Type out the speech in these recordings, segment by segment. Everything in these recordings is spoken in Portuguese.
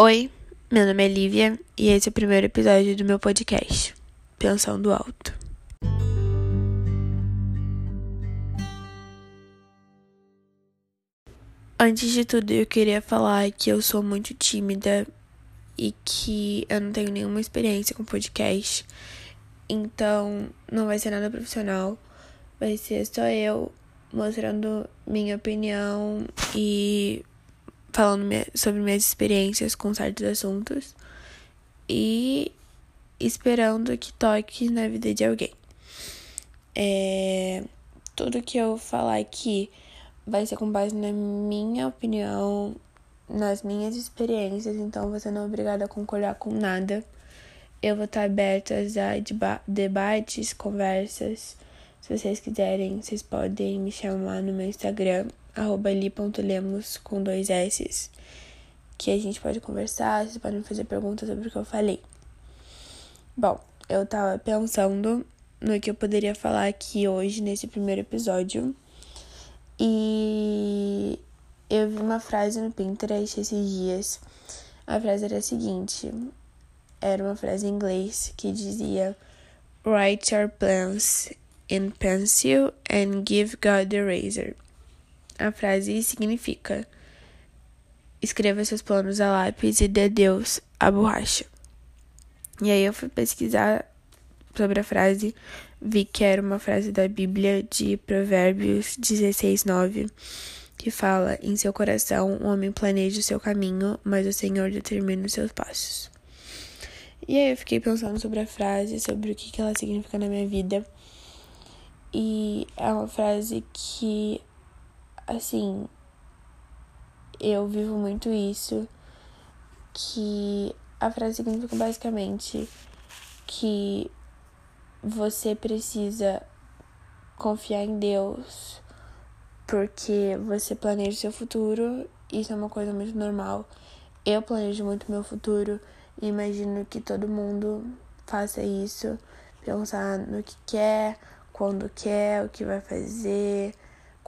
Oi, meu nome é Lívia e esse é o primeiro episódio do meu podcast, Pensando Alto. Antes de tudo, eu queria falar que eu sou muito tímida e que eu não tenho nenhuma experiência com podcast. Então, não vai ser nada profissional. Vai ser só eu mostrando minha opinião e falando sobre minhas experiências com certos assuntos e esperando que toque na vida de alguém. É, tudo que eu falar aqui vai ser com base na minha opinião, nas minhas experiências, então você não é obrigado a concordar com nada. Eu vou estar aberta a debates, conversas. Se vocês quiserem, vocês podem me chamar no meu Instagram, arroba li.lemos com dois S, que a gente pode conversar, vocês podem fazer perguntas sobre o que eu falei. Bom, eu tava pensando no que eu poderia falar aqui hoje, nesse primeiro episódio, e eu vi uma frase no Pinterest esses dias. A frase era a seguinte: era uma frase em inglês que dizia: Write your plans in pencil and give God the razor. A frase significa: Escreva seus planos a lápis e dê Deus a borracha. E aí eu fui pesquisar sobre a frase, vi que era uma frase da Bíblia de Provérbios 16, 9, que fala: Em seu coração o homem planeja o seu caminho, mas o Senhor determina os seus passos. E aí eu fiquei pensando sobre a frase, sobre o que, ela significa na minha vida. E é uma frase que assim, eu vivo muito isso, que a frase significa basicamente que você precisa confiar em Deus porque você planeja seu futuro, isso é uma coisa muito normal. Eu planejo muito meu futuro e imagino que todo mundo faça isso, pensar no que quer, quando quer, o que vai fazer,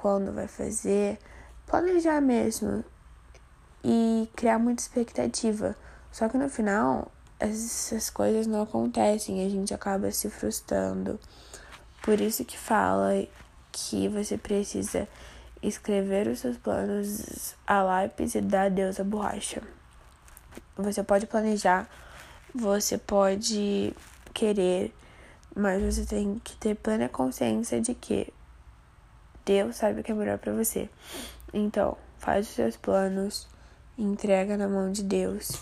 quando vai fazer, planejar mesmo e criar muita expectativa. Só que no final, essas coisas não acontecem, a gente acaba se frustrando. Por isso que fala que você precisa escrever os seus planos a lápis e dar adeus à borracha. Você pode planejar, você pode querer, mas você tem que ter plena consciência de que Deus sabe o que é melhor para você. Então, faz os seus planos, entrega na mão de Deus,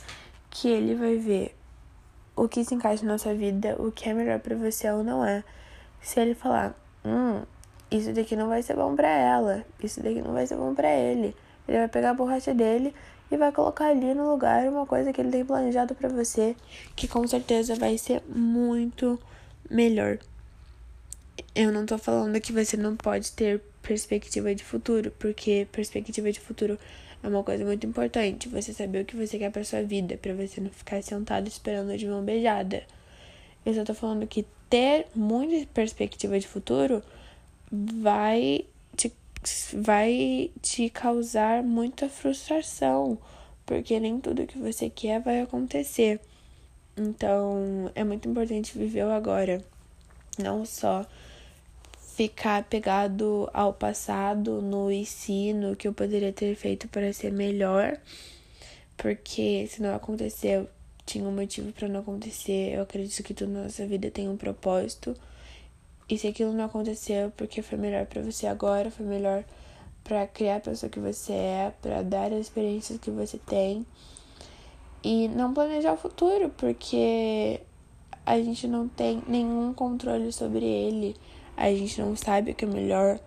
que ele vai ver o que se encaixa na sua vida, o que é melhor para você ou não é. Se ele falar, hum, isso daqui não vai ser bom para ela, isso daqui não vai ser bom para ele, ele vai pegar a borracha dele e vai colocar ali no lugar uma coisa que ele tem planejado para você, que com certeza vai ser muito melhor. Eu não tô falando que você não pode ter perspectiva de futuro, porque perspectiva de futuro é uma coisa muito importante. Você saber o que você quer para sua vida, para você não ficar sentado esperando de mão beijada. Eu só tô falando que ter muita perspectiva de futuro vai te, vai te causar muita frustração, porque nem tudo que você quer vai acontecer. Então, é muito importante viver o agora, não só ficar pegado ao passado, no ensino que eu poderia ter feito para ser melhor, porque se não aconteceu, tinha um motivo para não acontecer. Eu acredito que tudo na nossa vida tem um propósito. E se aquilo não aconteceu, porque foi melhor para você agora, foi melhor para criar a pessoa que você é, para dar as experiências que você tem. E não planejar o futuro, porque a gente não tem nenhum controle sobre ele. A gente não sabe o que é melhor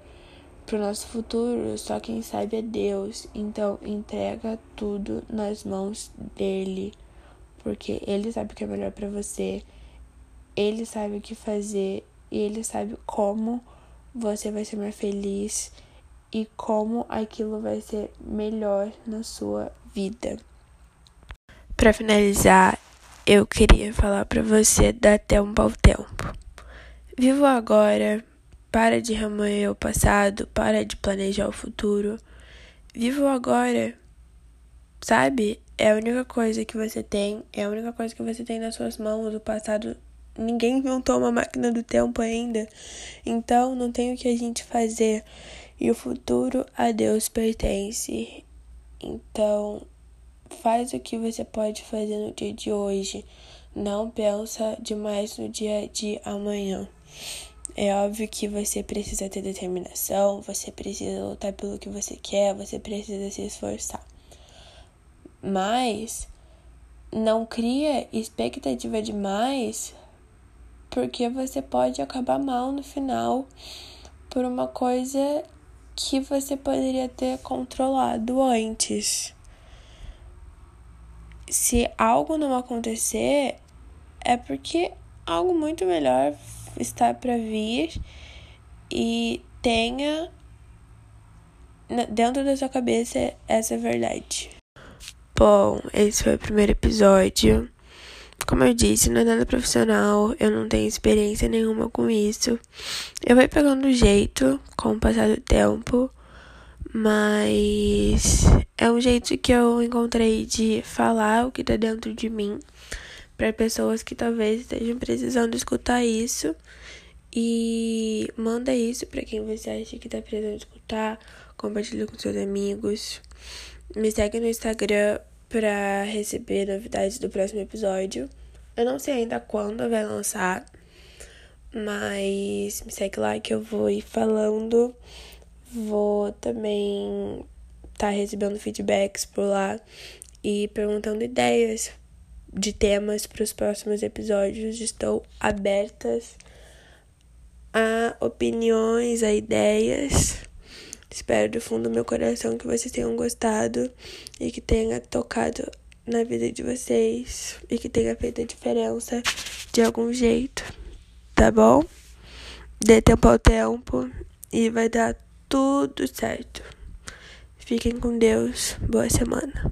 pro nosso futuro, só quem sabe é Deus. Então, entrega tudo nas mãos dele, porque ele sabe o que é melhor para você. Ele sabe o que fazer e ele sabe como você vai ser mais feliz e como aquilo vai ser melhor na sua vida. Para finalizar, eu queria falar para você dar tempo ao tempo. Viva agora, para de remoer o passado, para de planejar o futuro. Viva agora sabe? É a única coisa que você tem, é a única coisa que você tem nas suas mãos. O passado, ninguém inventou uma máquina do tempo ainda. Então, não tem o que a gente fazer. E o futuro a Deus pertence. Então, faz o que você pode fazer no dia de hoje. Não pensa demais no dia de amanhã. É óbvio que você precisa ter determinação, você precisa lutar pelo que você quer, você precisa se esforçar. Mas não cria expectativa demais, porque você pode acabar mal no final por uma coisa que você poderia ter controlado antes. Se algo não acontecer, é porque algo muito melhor está para vir e tenha dentro da sua cabeça essa verdade. Bom, esse foi o primeiro episódio. Como eu disse, não é nada profissional, eu não tenho experiência nenhuma com isso. Eu vou pegando jeito com o passar do tempo, mas é um jeito que eu encontrei de falar o que tá dentro de mim para pessoas que talvez estejam precisando escutar isso. E manda isso para quem você acha que tá precisando escutar, compartilha com seus amigos. Me segue no Instagram para receber novidades do próximo episódio. Eu não sei ainda quando vai lançar, mas me segue lá que eu vou ir falando. Vou também estar tá recebendo feedbacks por lá e perguntando ideias de temas para os próximos episódios. Estou abertas a opiniões, a ideias. Espero do fundo do meu coração que vocês tenham gostado e que tenha tocado na vida de vocês e que tenha feito a diferença de algum jeito, tá bom? Dê tempo ao tempo e vai dar tudo certo. Fiquem com Deus. Boa semana.